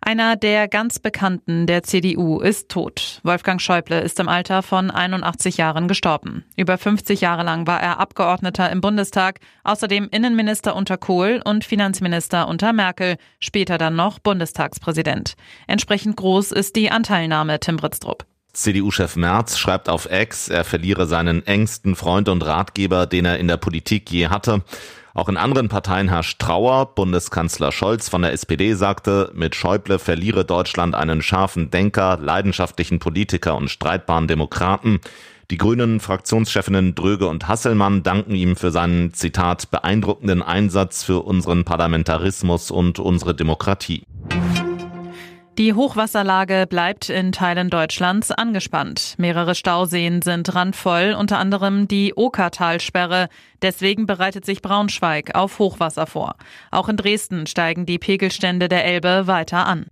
Einer der ganz Bekannten der CDU ist tot. Wolfgang Schäuble ist im Alter von 81 Jahren gestorben. Über 50 Jahre lang war er Abgeordneter im Bundestag, außerdem Innenminister unter Kohl und Finanzminister unter Merkel, später dann noch Bundestagspräsident. Entsprechend groß ist die Anteilnahme Tim Britztrup. CDU-Chef Merz schreibt auf Ex, er verliere seinen engsten Freund und Ratgeber, den er in der Politik je hatte. Auch in anderen Parteien herrscht Trauer. Bundeskanzler Scholz von der SPD sagte, mit Schäuble verliere Deutschland einen scharfen Denker, leidenschaftlichen Politiker und streitbaren Demokraten. Die grünen Fraktionschefinnen Dröge und Hasselmann danken ihm für seinen, Zitat, beeindruckenden Einsatz für unseren Parlamentarismus und unsere Demokratie. Die Hochwasserlage bleibt in Teilen Deutschlands angespannt. Mehrere Stauseen sind randvoll, unter anderem die Okertalsperre. Deswegen bereitet sich Braunschweig auf Hochwasser vor. Auch in Dresden steigen die Pegelstände der Elbe weiter an.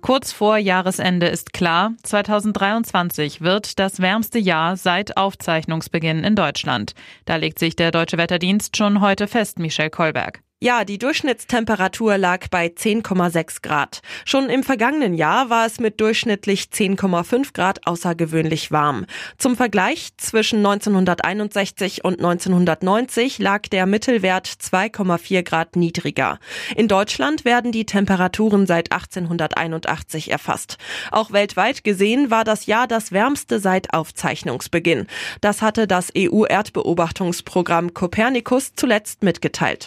Kurz vor Jahresende ist klar, 2023 wird das wärmste Jahr seit Aufzeichnungsbeginn in Deutschland. Da legt sich der Deutsche Wetterdienst schon heute fest, Michel Kolberg. Ja, die Durchschnittstemperatur lag bei 10,6 Grad. Schon im vergangenen Jahr war es mit durchschnittlich 10,5 Grad außergewöhnlich warm. Zum Vergleich, zwischen 1961 und 1990 lag der Mittelwert 2,4 Grad niedriger. In Deutschland werden die Temperaturen seit 1881 erfasst. Auch weltweit gesehen war das Jahr das wärmste seit Aufzeichnungsbeginn. Das hatte das EU-Erdbeobachtungsprogramm Copernicus zuletzt mitgeteilt.